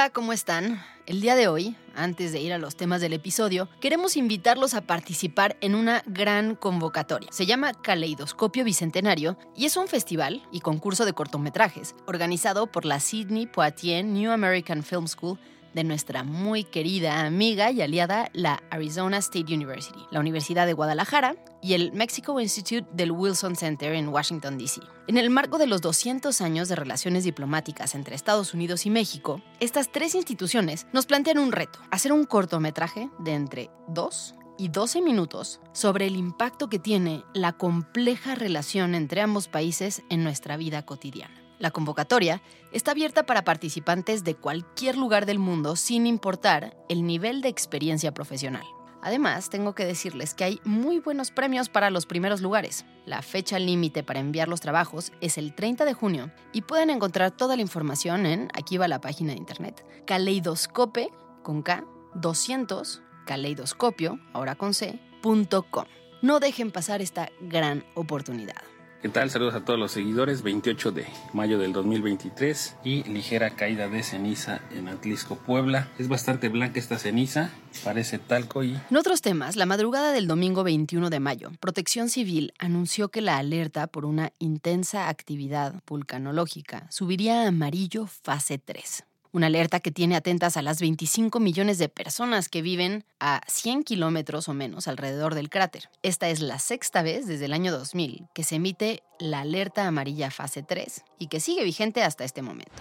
Hola, ¿cómo están? El día de hoy, antes de ir a los temas del episodio, queremos invitarlos a participar en una gran convocatoria. Se llama Caleidoscopio Bicentenario y es un festival y concurso de cortometrajes organizado por la Sydney Poitier New American Film School de nuestra muy querida amiga y aliada, la Arizona State University, la Universidad de Guadalajara y el Mexico Institute del Wilson Center en Washington, D.C. En el marco de los 200 años de relaciones diplomáticas entre Estados Unidos y México, estas tres instituciones nos plantean un reto, hacer un cortometraje de entre 2 y 12 minutos sobre el impacto que tiene la compleja relación entre ambos países en nuestra vida cotidiana. La convocatoria está abierta para participantes de cualquier lugar del mundo sin importar el nivel de experiencia profesional. Además, tengo que decirles que hay muy buenos premios para los primeros lugares. La fecha límite para enviar los trabajos es el 30 de junio y pueden encontrar toda la información en, aquí va la página de internet, caleidoscope con K 200 caleidoscopio, ahora con C, .com. No dejen pasar esta gran oportunidad. ¿Qué tal? Saludos a todos los seguidores. 28 de mayo del 2023 y ligera caída de ceniza en Atlisco, Puebla. Es bastante blanca esta ceniza, parece talco y... En otros temas, la madrugada del domingo 21 de mayo, Protección Civil anunció que la alerta por una intensa actividad vulcanológica subiría a amarillo fase 3. Una alerta que tiene atentas a las 25 millones de personas que viven a 100 kilómetros o menos alrededor del cráter. Esta es la sexta vez desde el año 2000 que se emite la alerta amarilla fase 3 y que sigue vigente hasta este momento.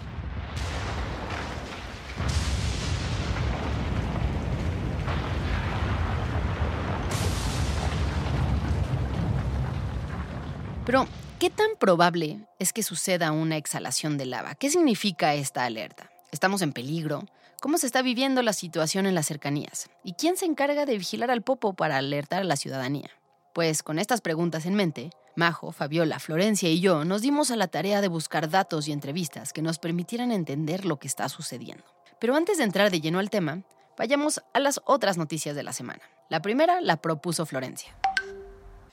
Pero, ¿qué tan probable es que suceda una exhalación de lava? ¿Qué significa esta alerta? ¿Estamos en peligro? ¿Cómo se está viviendo la situación en las cercanías? ¿Y quién se encarga de vigilar al Popo para alertar a la ciudadanía? Pues con estas preguntas en mente, Majo, Fabiola, Florencia y yo nos dimos a la tarea de buscar datos y entrevistas que nos permitieran entender lo que está sucediendo. Pero antes de entrar de lleno al tema, vayamos a las otras noticias de la semana. La primera la propuso Florencia.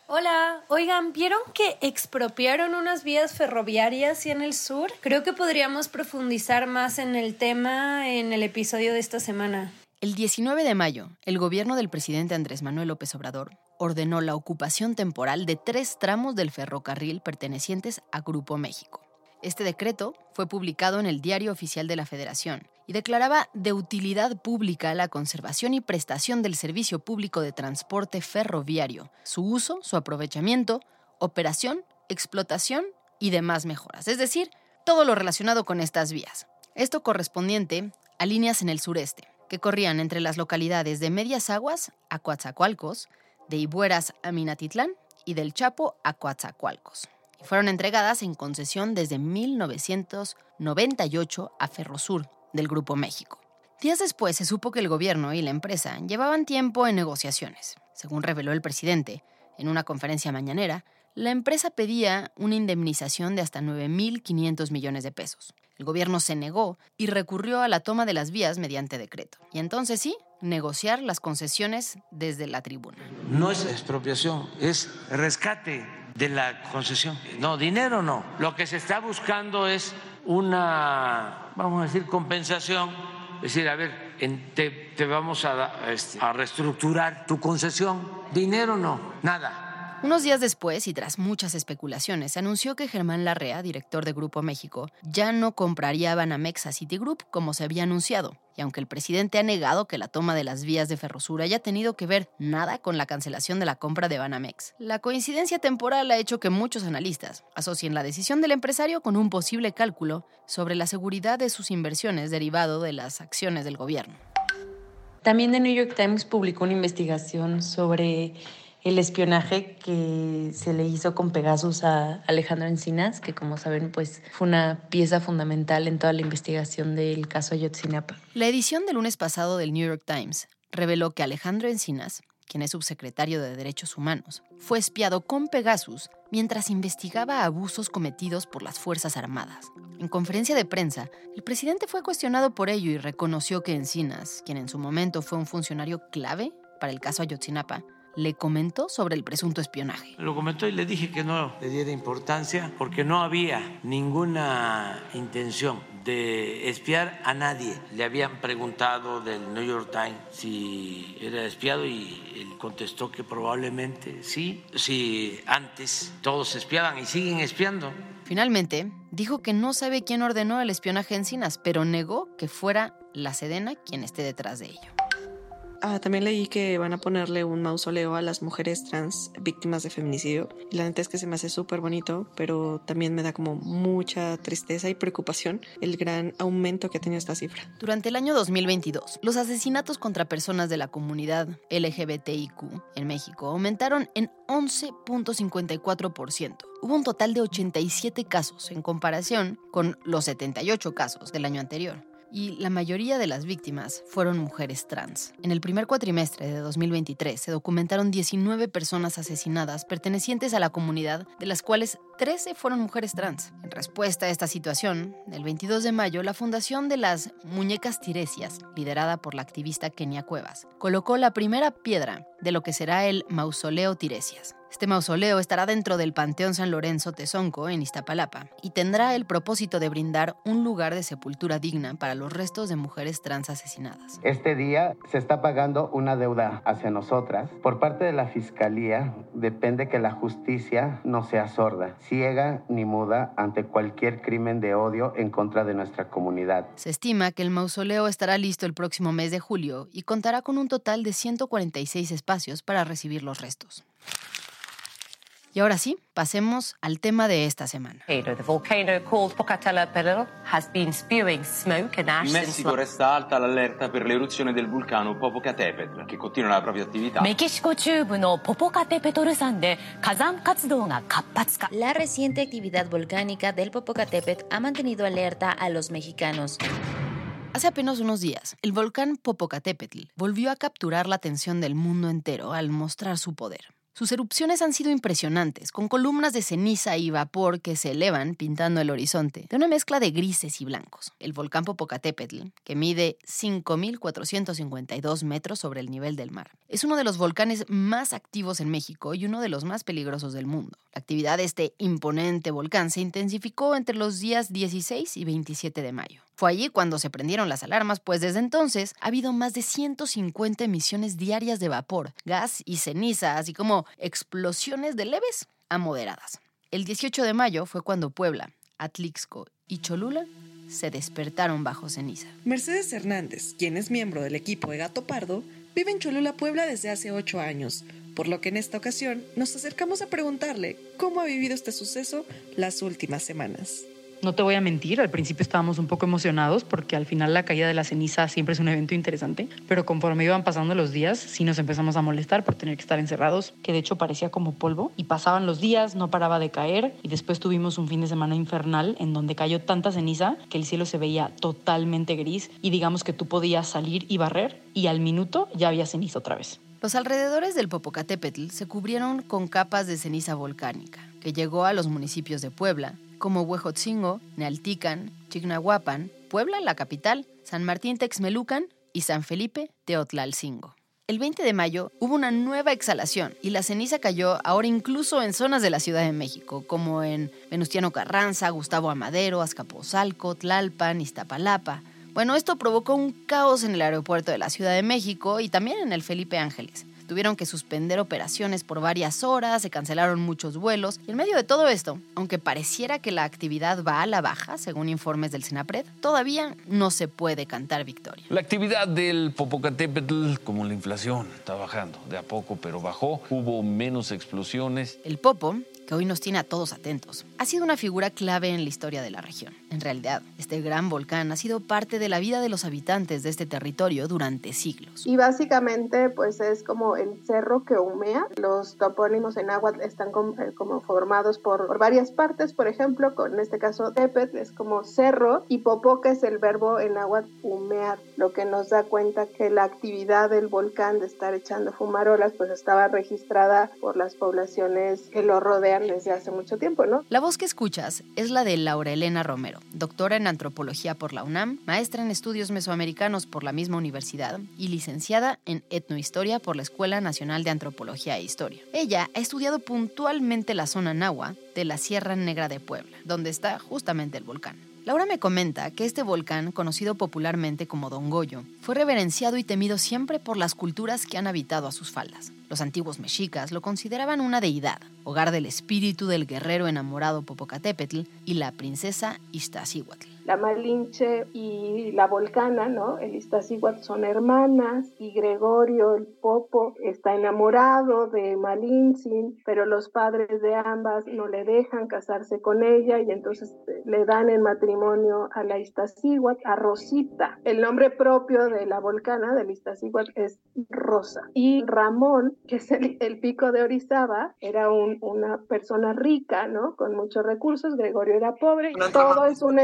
Hola, oigan, ¿vieron que expropiaron unas vías ferroviarias y en el sur? Creo que podríamos profundizar más en el tema en el episodio de esta semana. El 19 de mayo, el gobierno del presidente Andrés Manuel López Obrador ordenó la ocupación temporal de tres tramos del ferrocarril pertenecientes a Grupo México. Este decreto fue publicado en el Diario Oficial de la Federación y declaraba de utilidad pública la conservación y prestación del servicio público de transporte ferroviario, su uso, su aprovechamiento, operación, explotación y demás mejoras, es decir, todo lo relacionado con estas vías. Esto correspondiente a líneas en el sureste, que corrían entre las localidades de Medias Aguas a Coatzacoalcos, de Ibueras a Minatitlán y del Chapo a Coatzacoalcos y fueron entregadas en concesión desde 1998 a Ferrosur, del Grupo México. Días después se supo que el gobierno y la empresa llevaban tiempo en negociaciones. Según reveló el presidente, en una conferencia mañanera, la empresa pedía una indemnización de hasta 9.500 millones de pesos. El gobierno se negó y recurrió a la toma de las vías mediante decreto. Y entonces sí, negociar las concesiones desde la tribuna. No es expropiación, es rescate de la concesión. No, dinero no. Lo que se está buscando es una, vamos a decir, compensación. Es decir, a ver, te, vamos a, este, a reestructurar tu concesión. Dinero no, nada. Unos días después, y tras muchas especulaciones, se anunció que Germán Larrea, director de Grupo México, ya no compraría Banamex a Citigroup como se había anunciado. Y aunque el presidente ha negado que la toma de las vías de Ferrosur haya tenido que ver nada con la cancelación de la compra de Banamex, la coincidencia temporal ha hecho que muchos analistas asocien la decisión del empresario con un posible cálculo sobre la seguridad de sus inversiones derivado de las acciones del gobierno. También The New York Times publicó una investigación sobre el espionaje que se le hizo con Pegasus a Alejandro Encinas, que como saben, pues fue una pieza fundamental en toda la investigación del caso Ayotzinapa. La edición del lunes pasado del New York Times reveló que Alejandro Encinas, quien es subsecretario de Derechos Humanos, fue espiado con Pegasus mientras investigaba abusos cometidos por las Fuerzas Armadas. En conferencia de prensa, el presidente fue cuestionado por ello y reconoció que Encinas, quien en su momento fue un funcionario clave para el caso Ayotzinapa, le comentó sobre el presunto espionaje. Lo comentó y le dije que no le diera importancia porque no había ninguna intención de espiar a nadie. Le habían preguntado del New York Times si era espiado y él contestó que probablemente sí, si antes todos espiaban y siguen espiando. Finalmente, dijo que no sabe quién ordenó el espionaje en Cinas, pero negó que fuera la Sedena quien esté detrás de ello. Ah, también leí que van a ponerle un mausoleo a las mujeres trans víctimas de feminicidio. La neta es que se me hace súper bonito, pero también me da como mucha tristeza y preocupación el gran aumento que ha tenido esta cifra. Durante el año 2022, los asesinatos contra personas de la comunidad LGBTIQ en México aumentaron en 11.54%. Hubo un total de 87 casos en comparación con los 78 casos del año anterior y la mayoría de las víctimas fueron mujeres trans. En el primer cuatrimestre de 2023 se documentaron 19 personas asesinadas pertenecientes a la comunidad, de las cuales 13 fueron mujeres trans. En respuesta a esta situación, el 22 de mayo, la Fundación de las Muñecas Tiresias, liderada por la activista Kenia Cuevas, colocó la primera piedra de lo que será el Mausoleo Tiresias. Este mausoleo estará dentro del Panteón San Lorenzo Tezonco en Iztapalapa y tendrá el propósito de brindar un lugar de sepultura digna para los restos de mujeres trans asesinadas. Este día se está pagando una deuda hacia nosotras. Por parte de la Fiscalía depende que la justicia no sea sorda, ciega ni muda ante cualquier crimen de odio en contra de nuestra comunidad. Se estima que el mausoleo estará listo el próximo mes de julio y contará con un total de 146 espacios para recibir los restos. Y ahora sí, pasemos al tema de esta semana. In Messico resta alta l'allerta per l'eruzione del vulcano Popocatépetl, che continua la propria attività. La reciente actividad volcánica del Popocatépetl ha mantenido alerta a los mexicanos. Hace apenas unos días, el volcán Popocatépetl volvió a capturar la atención del mundo entero al mostrar su poder. Sus erupciones han sido impresionantes, con columnas de ceniza y vapor que se elevan pintando el horizonte, de una mezcla de grises y blancos. El volcán Popocatépetl, que mide 5.452 metros sobre el nivel del mar, es uno de los volcanes más activos en México y uno de los más peligrosos del mundo. La actividad de este imponente volcán se intensificó entre los días 16 y 27 de mayo. Fue allí cuando se prendieron las alarmas, pues desde entonces ha habido más de 150 emisiones diarias de vapor, gas y ceniza, así como explosiones de leves a moderadas. El 18 de mayo fue cuando Puebla, Atlixco y Cholula se despertaron bajo ceniza. Mercedes Hernández, quien es miembro del equipo de Gato Pardo, vive en Cholula, Puebla desde hace ocho años, por lo que en esta ocasión nos acercamos a preguntarle cómo ha vivido este suceso las últimas semanas. No te voy a mentir, al principio estábamos un poco emocionados porque al final la caída de la ceniza siempre es un evento interesante, pero conforme iban pasando los días sí nos empezamos a molestar por tener que estar encerrados, que de hecho parecía como polvo, y pasaban los días, no paraba de caer, y después tuvimos un fin de semana infernal en donde cayó tanta ceniza que el cielo se veía totalmente gris y digamos que tú podías salir y barrer y al minuto ya había ceniza otra vez. Los alrededores del Popocatépetl se cubrieron con capas de ceniza volcánica, que llegó a los municipios de Puebla, como Huejotzingo, Nealtican, Chignahuapan, Puebla, la capital, San Martín Texmelucan y San Felipe Teotlalcingo. El 20 de mayo hubo una nueva exhalación y la ceniza cayó ahora incluso en zonas de la Ciudad de México, como en Venustiano Carranza, Gustavo Amadero, Azcapotzalco, Tlalpan, Iztapalapa, Bueno, esto provocó un caos en el aeropuerto de la Ciudad de México y también en el Felipe Ángeles. Tuvieron que suspender operaciones por varias horas, se cancelaron muchos vuelos. Y en medio de todo esto, aunque pareciera que la actividad va a la baja, según informes del Senapred, todavía no se puede cantar victoria. La actividad del Popocatépetl, como la inflación, está bajando de a poco, pero bajó. Hubo menos explosiones. El Popo que hoy nos tiene a todos atentos. Ha sido una figura clave en la historia de la región. En realidad, este gran volcán ha sido parte de la vida de los habitantes de este territorio durante siglos. Y básicamente, pues es como el cerro que humea. Los topónimos en agua están eh, como, formados por, varias partes, por ejemplo, con en este caso Tepet es como cerro y Popoca es el verbo en agua humear, lo que nos da cuenta que la actividad del volcán de estar echando fumarolas pues estaba registrada por las poblaciones que lo rodean desde hace mucho tiempo, ¿no? La voz que escuchas es la de Laura Elena Romero, doctora en antropología por la UNAM, maestra en estudios mesoamericanos por la misma universidad y licenciada en etnohistoria por la Escuela Nacional de Antropología e Historia. Ella ha estudiado puntualmente la zona Nahua de la Sierra Negra de Puebla, donde está justamente el volcán. Laura me comenta que este volcán, conocido popularmente como Don Goyo, fue reverenciado y temido siempre por las culturas que han habitado a sus faldas. Los antiguos mexicas lo consideraban una deidad, hogar del espíritu del guerrero enamorado Popocatépetl y la princesa Iztaccíhuatl la Malinche y la Volcana, ¿no? El Iztaccíhuatl son hermanas y Gregorio, el Popo, está enamorado de Malintzin, pero los padres de ambas no le dejan casarse con ella y entonces eh, le dan en matrimonio a la Iztaccíhuatl, a Rosita. El nombre propio de la Volcana, del Iztaccíhuatl, es Rosa. Y Ramón, que es el, pico de Orizaba, era un, una persona rica, ¿no? Con muchos recursos, Gregorio era pobre. Todo es una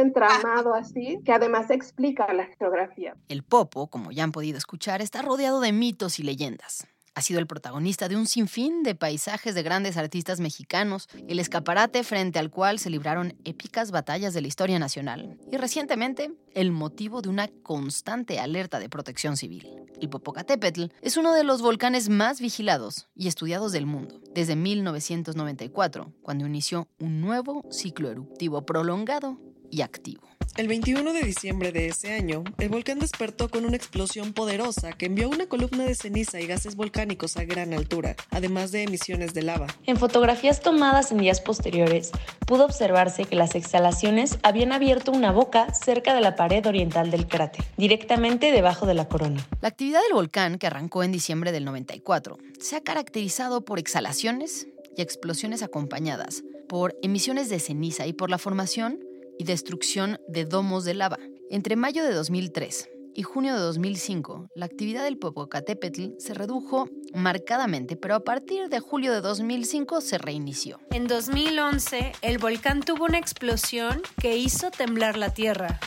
así, que además explica la geografía. El Popo, como ya han podido escuchar, está rodeado de mitos y leyendas. Ha sido el protagonista de un sinfín de paisajes de grandes artistas mexicanos, el escaparate frente al cual se libraron épicas batallas de la historia nacional y recientemente el motivo de una constante alerta de protección civil. El Popocatépetl es uno de los volcanes más vigilados y estudiados del mundo desde 1994, cuando inició un nuevo ciclo eruptivo prolongado y activo. El 21 de diciembre de ese año, el volcán despertó con una explosión poderosa que envió una columna de ceniza y gases volcánicos a gran altura, además de emisiones de lava. En fotografías tomadas en días posteriores, pudo observarse que las exhalaciones habían abierto una boca cerca de la pared oriental del cráter, directamente debajo de la corona. La actividad del volcán, que arrancó en diciembre del 94, se ha caracterizado por exhalaciones y explosiones acompañadas por emisiones de ceniza y por la formación y destrucción de domos de lava. Entre mayo de 2003 y junio de 2005, la actividad del Popocatépetl se redujo marcadamente, pero a partir de julio de 2005 se reinició. En 2011, el volcán tuvo una explosión que hizo temblar la Tierra.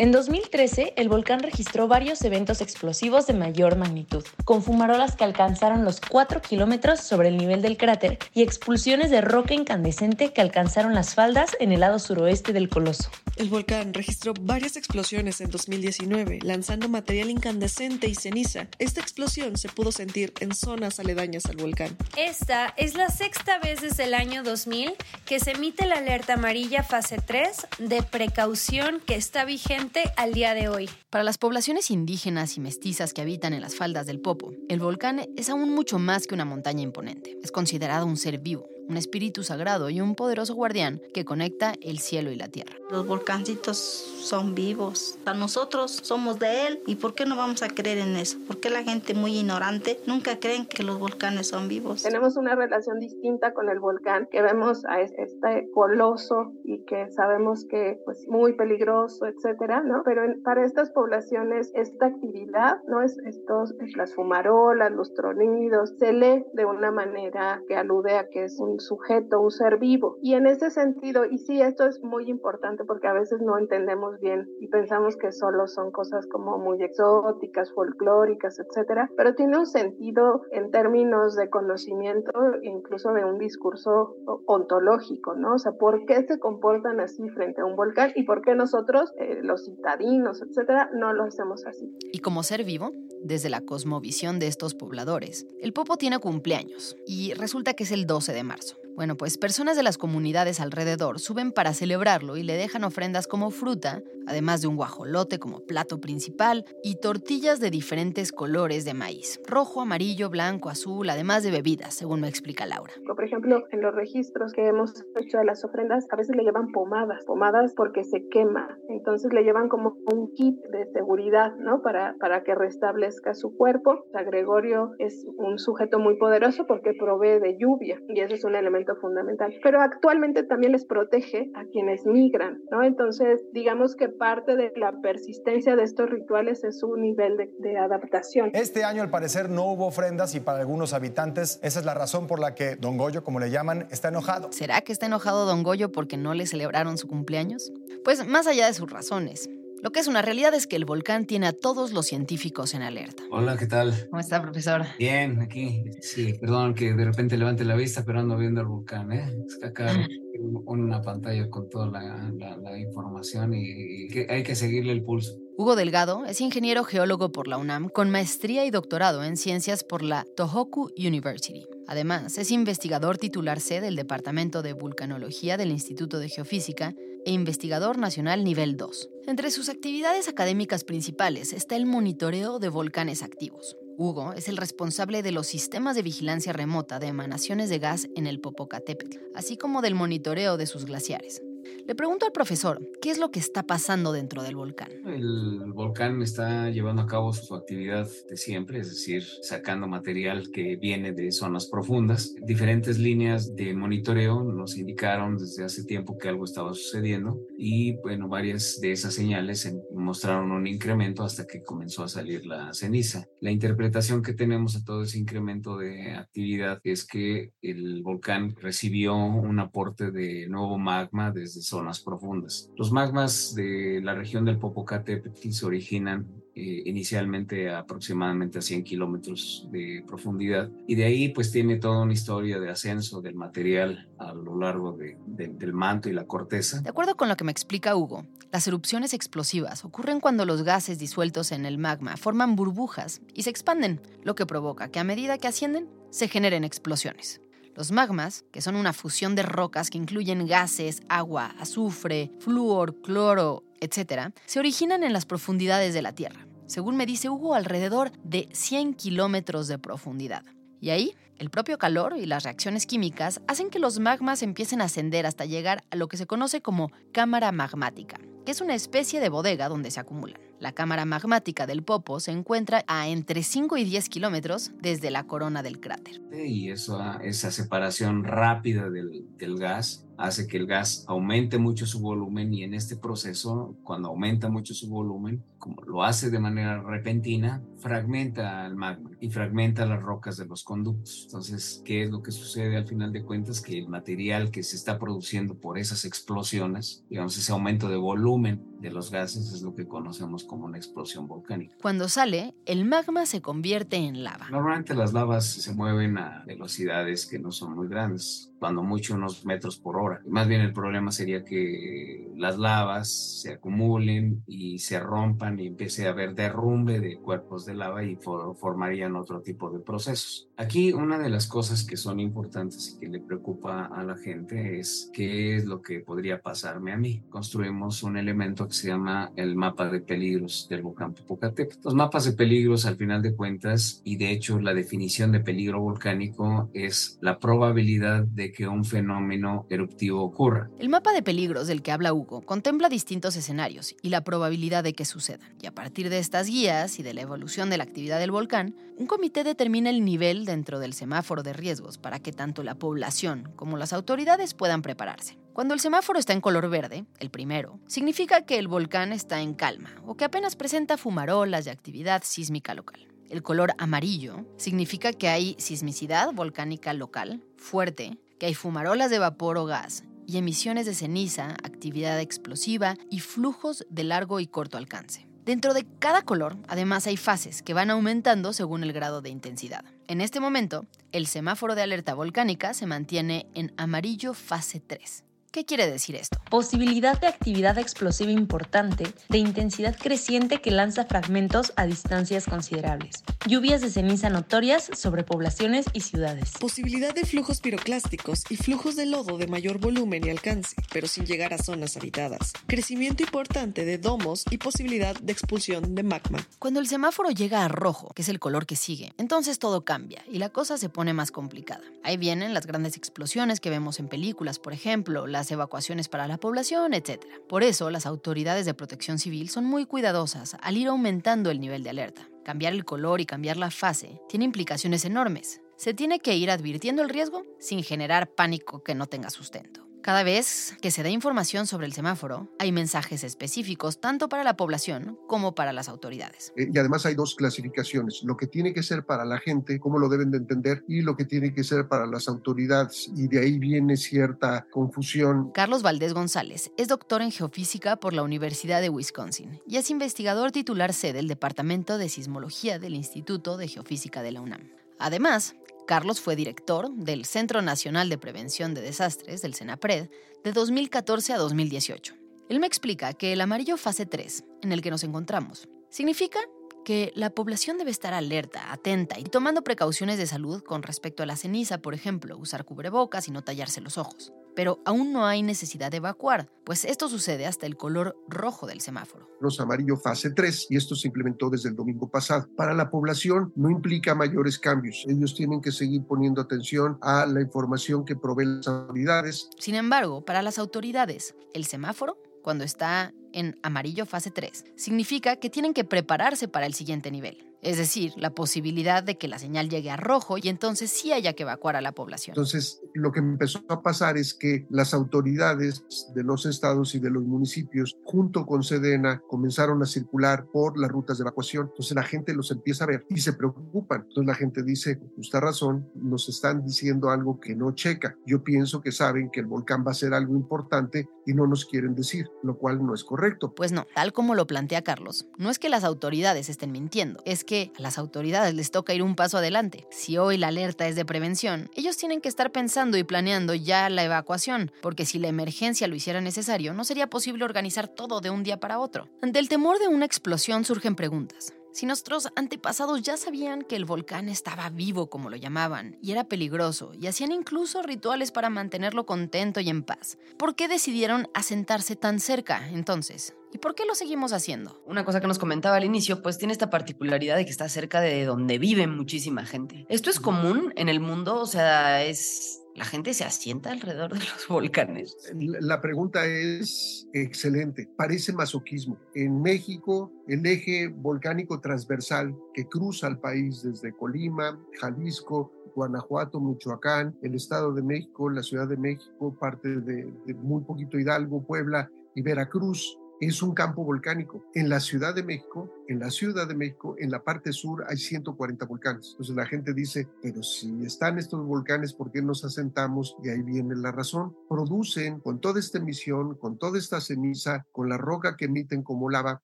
En 2013, el volcán registró varios eventos explosivos de mayor magnitud, con fumarolas que alcanzaron los 4 kilómetros sobre el nivel del cráter y expulsiones de roca incandescente que alcanzaron las faldas en el lado suroeste del coloso. El volcán registró varias explosiones en 2019, lanzando material incandescente y ceniza. Esta explosión se pudo sentir en zonas aledañas al volcán. Esta es la sexta vez desde el año 2000 que se emite la alerta amarilla fase 3 de precaución que está vigente al día de hoy. Para las poblaciones indígenas y mestizas que habitan en las faldas del Popo, el volcán es aún mucho más que una montaña imponente. Es considerado un ser vivo, un espíritu sagrado y un poderoso guardián que conecta el cielo y la tierra. Los volcancitos son vivos, nosotros somos de él y ¿por qué no vamos a creer en eso? ¿Por qué la gente muy ignorante nunca creen que los volcanes son vivos? Tenemos una relación distinta con el volcán, que vemos a este coloso y que sabemos que es pues, muy peligroso, etcétera, ¿no? Pero para estas poblaciones esta actividad, ¿no? Es estos, las fumarolas, los tronidos, se lee de una manera que alude a que es un sujeto, un ser vivo. Y en ese sentido, y sí, esto es muy importante porque a veces no entendemos bien y pensamos que solo son cosas como muy exóticas, folclóricas, etcétera, pero tiene un sentido en términos de conocimiento, incluso de un discurso ontológico, ¿no? O sea, ¿por qué se comportan así frente a un volcán y por qué nosotros, eh, los citadinos, etcétera, no lo hacemos así? Y como ser vivo, desde la cosmovisión de estos pobladores, el Popo tiene cumpleaños y resulta que es el 12 de marzo. Bueno, pues personas de las comunidades alrededor suben para celebrarlo y le dejan ofrendas como fruta, además de un guajolote como plato principal y tortillas de diferentes colores de maíz, rojo, amarillo, blanco, azul, además de bebidas, según me explica Laura. Por ejemplo, en los registros que hemos hecho de las ofrendas, a veces le llevan pomadas, pomadas porque se quema, entonces le llevan como un kit de seguridad, ¿no? Para, para que restablezca su cuerpo. O sea, Gregorio es un sujeto muy poderoso porque provee de lluvia y ese es un elemento fundamental. Pero actualmente también les protege a quienes migran, ¿no? Entonces, digamos que parte de la persistencia de estos rituales es su nivel de, de adaptación. Este año, al parecer, no hubo ofrendas y para algunos habitantes esa es la razón por la que Don Goyo, como le llaman, está enojado. ¿Será que está enojado Don Goyo porque no le celebraron su cumpleaños? Pues más allá de sus razones, lo que es una realidad es que el volcán tiene a todos los científicos en alerta. Hola, ¿qué tal? ¿Cómo está, profesor? Bien, aquí. Sí, perdón que de repente levante la vista, pero ando viendo el volcán, ¿eh? Es que acá una pantalla con toda la, información y, hay que seguirle el pulso. Hugo Delgado es ingeniero geólogo por la UNAM con maestría y doctorado en ciencias por la Tohoku University. Además, es investigador titular C del Departamento de Vulcanología del Instituto de Geofísica e investigador nacional nivel 2. Entre sus actividades académicas principales está el monitoreo de volcanes activos. Hugo es el responsable de los sistemas de vigilancia remota de emanaciones de gas en el Popocatépetl, así como del monitoreo de sus glaciares. Le pregunto al profesor, ¿qué es lo que está pasando dentro del volcán? El volcán está llevando a cabo su actividad de siempre, es decir, sacando material que viene de zonas profundas. Diferentes líneas de monitoreo nos indicaron desde hace tiempo que algo estaba sucediendo y, bueno, varias de esas señales mostraron un incremento hasta que comenzó a salir la ceniza. La interpretación que tenemos a todo ese incremento de actividad es que el volcán recibió un aporte de nuevo magma desde zonas profundas. Los magmas de la región del Popocatépetl se originan eh, inicialmente a aproximadamente a 100 kilómetros de profundidad y de ahí pues tiene toda una historia de ascenso del material a lo largo de, de, del manto y la corteza. De acuerdo con lo que me explica Hugo, las erupciones explosivas ocurren cuando los gases disueltos en el magma forman burbujas y se expanden, lo que provoca que a medida que ascienden se generen explosiones. Los magmas, que son una fusión de rocas que incluyen gases, agua, azufre, flúor, cloro, etc., se originan en las profundidades de la Tierra. Según me dice Hugo, alrededor de 100 kilómetros de profundidad. Y ahí, el propio calor y las reacciones químicas hacen que los magmas empiecen a ascender hasta llegar a lo que se conoce como cámara magmática, que es una especie de bodega donde se acumulan. La cámara magmática del Popo se encuentra a entre 5 y 10 kilómetros desde la corona del cráter. Y esa separación rápida del gas hace que el gas aumente mucho su volumen y en este proceso, cuando aumenta mucho su volumen, como lo hace de manera repentina, fragmenta el magma y fragmenta las rocas de los conductos. Entonces, ¿qué es lo que sucede al final de cuentas? Que el material que se está produciendo por esas explosiones, digamos, ese aumento de volumen de los gases es lo que conocemos como una explosión volcánica. Cuando sale, el magma se convierte en lava. Normalmente las lavas se mueven a velocidades que no son muy grandes, cuando mucho unos metros por hora. Más bien el problema sería que las lavas se acumulen y se rompan y empiece a haber derrumbe de cuerpos de lava y for formarían otro tipo de procesos. Aquí una de las cosas que son importantes y que le preocupa a la gente es qué es lo que podría pasarme a mí. Construimos un elemento que se llama el mapa de peligros del volcán Popocatépetl. Los mapas de peligros al final de cuentas y de hecho la definición de peligro volcánico es la probabilidad de que un fenómeno eruptivo ocurra. El mapa de peligros del que habla Hugo contempla distintos escenarios y la probabilidad de que sucedan. Y a partir de estas guías y de la evolución de la actividad del volcán, un comité determina el nivel dentro del semáforo de riesgos para que tanto la población como las autoridades puedan prepararse. Cuando el semáforo está en color verde, el primero, significa que el volcán está en calma o que apenas presenta fumarolas de actividad sísmica local. El color amarillo significa que hay sismicidad volcánica local, fuerte, que hay fumarolas de vapor o gas y emisiones de ceniza, actividad explosiva y flujos de largo y corto alcance. Dentro de cada color, además, hay fases que van aumentando según el grado de intensidad. En este momento, el semáforo de alerta volcánica se mantiene en amarillo fase 3. ¿Qué quiere decir esto? Posibilidad de actividad explosiva importante de intensidad creciente que lanza fragmentos a distancias considerables. Lluvias de ceniza notorias sobre poblaciones y ciudades. Posibilidad de flujos piroclásticos y flujos de lodo de mayor volumen y alcance, pero sin llegar a zonas habitadas. Crecimiento importante de domos y posibilidad de expulsión de magma. Cuando el semáforo llega a rojo, que es el color que sigue, entonces todo cambia y la cosa se pone más complicada. Ahí vienen las grandes explosiones que vemos en películas, por ejemplo, las evacuaciones para la población, etc. Por eso, las autoridades de protección civil son muy cuidadosas al ir aumentando el nivel de alerta. Cambiar el color y cambiar la fase tiene implicaciones enormes. Se tiene que ir advirtiendo el riesgo sin generar pánico que no tenga sustento. Cada vez que se da información sobre el semáforo, hay mensajes específicos tanto para la población como para las autoridades. Eh, y además hay dos clasificaciones, lo que tiene que ser para la gente, cómo lo deben de entender, y lo que tiene que ser para las autoridades. Y de ahí viene cierta confusión. Carlos Valdés González es doctor en geofísica por la Universidad de Wisconsin y es investigador titular C del Departamento de Sismología del Instituto de Geofísica de la UNAM. Además, Carlos fue director del Centro Nacional de Prevención de Desastres, del CENAPRED, de 2014 a 2018. Él me explica que el amarillo fase 3, en el que nos encontramos, significa que la población debe estar alerta, atenta y tomando precauciones de salud con respecto a la ceniza, por ejemplo, usar cubrebocas y no tallarse los ojos pero aún no hay necesidad de evacuar, pues esto sucede hasta el color rojo del semáforo. Los amarillo fase 3 y esto se implementó desde el domingo pasado. Para la población no implica mayores cambios. Ellos tienen que seguir poniendo atención a la información que proveen las autoridades. Sin embargo, para las autoridades, el semáforo cuando está en amarillo fase 3, significa que tienen que prepararse para el siguiente nivel. Es decir, la posibilidad de que la señal llegue a rojo y entonces sí haya que evacuar a la población. Entonces, lo que empezó a pasar es que las autoridades de los estados y de los municipios, junto con Sedena, comenzaron a circular por las rutas de evacuación. Entonces, la gente los empieza a ver y se preocupan. Entonces, la gente dice, justa razón, nos están diciendo algo que no checa. Yo pienso que saben que el volcán va a ser algo importante y no nos quieren decir, lo cual no es correcto. Pues no, tal como lo plantea Carlos, no es que las autoridades estén mintiendo, es que a las autoridades les toca ir un paso adelante. Si hoy la alerta es de prevención, ellos tienen que estar pensando y planeando ya la evacuación, porque si la emergencia lo hiciera necesario, no sería posible organizar todo de un día para otro. Ante el temor de una explosión surgen preguntas. Si nuestros antepasados ya sabían que el volcán estaba vivo, como lo llamaban, y era peligroso, y hacían incluso rituales para mantenerlo contento y en paz, ¿por qué decidieron asentarse tan cerca entonces? ¿Y por qué lo seguimos haciendo? Una cosa que nos comentaba al inicio, pues tiene esta particularidad de que está cerca de donde vive muchísima gente. ¿Esto es común en el mundo? O sea, es ¿La gente se asienta alrededor de los volcanes? La pregunta es excelente. Parece masoquismo. En México, el eje volcánico transversal que cruza el país desde Colima, Jalisco, Guanajuato, Michoacán, el Estado de México, la Ciudad de México, parte de, de muy poquito Hidalgo, Puebla y Veracruz, es un campo volcánico. En la Ciudad de México, en la Ciudad de México, en la parte sur hay 140 volcanes. Entonces la gente dice, pero si están estos volcanes, ¿por qué nos asentamos? Y ahí viene la razón. Producen con toda esta emisión, con toda esta ceniza, con la roca que emiten como lava,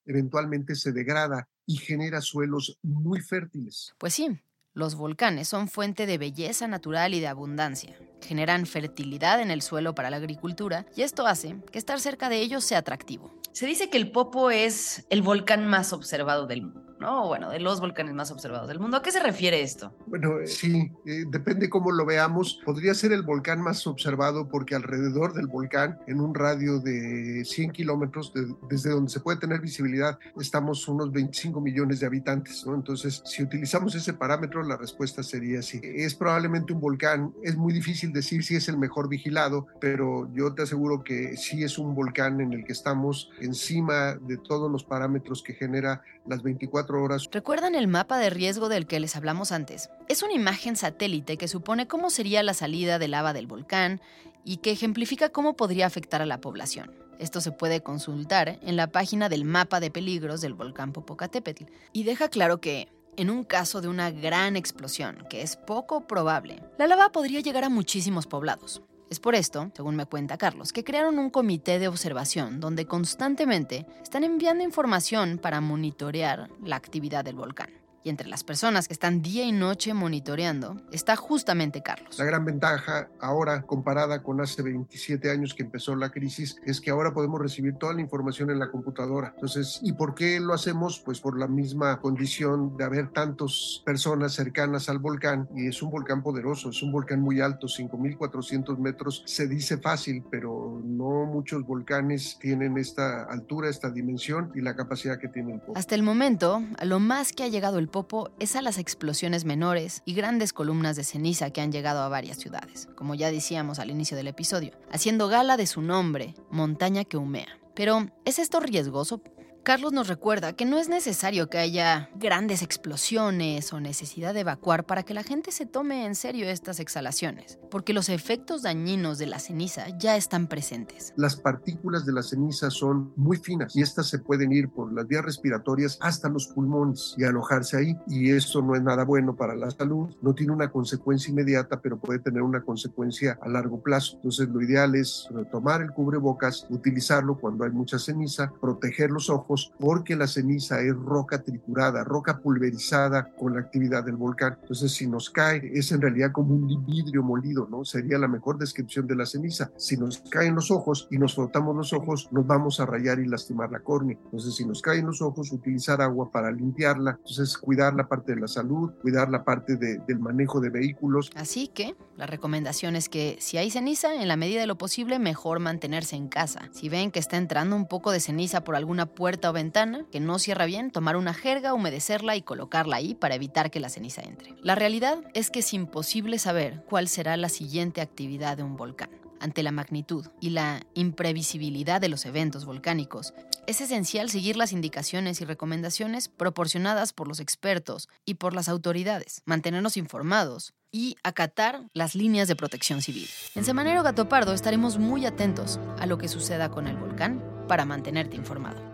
eventualmente se degrada y genera suelos muy fértiles. Pues sí, los volcanes son fuente de belleza natural y de abundancia. Generan fertilidad en el suelo para la agricultura y esto hace que estar cerca de ellos sea atractivo. Se dice que el Popo es el volcán más observado del mundo. ¿No? Bueno, de los volcanes más observados del mundo. ¿A qué se refiere esto? Bueno, eh, sí, eh, depende cómo lo veamos. Podría ser el volcán más observado porque alrededor del volcán, en un radio de 100 kilómetros, desde donde se puede tener visibilidad, estamos unos 25 millones de habitantes. Entonces, si utilizamos ese parámetro, la respuesta sería sí. Es probablemente un volcán, es muy difícil decir si es el mejor vigilado, pero yo te aseguro que sí es un volcán en el que estamos encima de todos los parámetros que genera las 24 ¿Recuerdan el mapa de riesgo del que les hablamos antes? Es una imagen satélite que supone cómo sería la salida de lava del volcán y que ejemplifica cómo podría afectar a la población. Esto se puede consultar en la página del mapa de peligros del volcán Popocatépetl y deja claro que en un caso de una gran explosión, que es poco probable, la lava podría llegar a muchísimos poblados. Es por esto, según me cuenta Carlos, que crearon un comité de observación donde constantemente están enviando información para monitorear la actividad del volcán. Y entre las personas que están día y noche monitoreando está justamente Carlos. La gran ventaja ahora comparada con hace 27 años que empezó la crisis es que ahora podemos recibir toda la información en la computadora. Entonces, ¿y por qué lo hacemos? Pues por la misma condición de haber tantas personas cercanas al volcán y es un volcán poderoso, es un volcán muy alto, 5.400 metros. Se dice fácil, pero no muchos volcanes tienen esta altura, esta dimensión y la capacidad que tiene el Popo. Hasta el momento, a lo más que ha llegado el Popo es a las explosiones menores y grandes columnas de ceniza que han llegado a varias ciudades, como ya decíamos al inicio del episodio, haciendo gala de su nombre, montaña que humea. Pero, ¿es esto riesgoso? Carlos nos recuerda que no es necesario que haya grandes explosiones o necesidad de evacuar para que la gente se tome en serio estas exhalaciones, porque los efectos dañinos de la ceniza ya están presentes. Las partículas de la ceniza son muy finas y estas se pueden ir por las vías respiratorias hasta los pulmones y alojarse ahí y esto no es nada bueno para la salud, no tiene una consecuencia inmediata, pero puede tener una consecuencia a largo plazo. Entonces lo ideal es tomar el cubrebocas, utilizarlo cuando hay mucha ceniza, proteger los ojos porque la ceniza es roca triturada, roca pulverizada con la actividad del volcán. Entonces, si nos cae, es en realidad como un vidrio molido, ¿no? Sería la mejor descripción de la ceniza. Si nos caen los ojos y nos frotamos los ojos, nos vamos a rayar y lastimar la córnea. Entonces, si nos caen los ojos, utilizar agua para limpiarla. Entonces, cuidar la parte de la salud, cuidar la parte de, del manejo de vehículos. Así que, la recomendación es que si hay ceniza, en la medida de lo posible, mejor mantenerse en casa. Si ven que está entrando un poco de ceniza por alguna o ventana que no cierra bien, tomar una jerga, humedecerla y colocarla ahí para evitar que la ceniza entre. La realidad es que es imposible saber cuál será la siguiente actividad de un volcán. Ante la magnitud y la imprevisibilidad de los eventos volcánicos, es esencial seguir las indicaciones y recomendaciones proporcionadas por los expertos y por las autoridades, mantenernos informados y acatar las líneas de protección civil. En Semanero Gato Pardo estaremos muy atentos a lo que suceda con el volcán para mantenerte informado.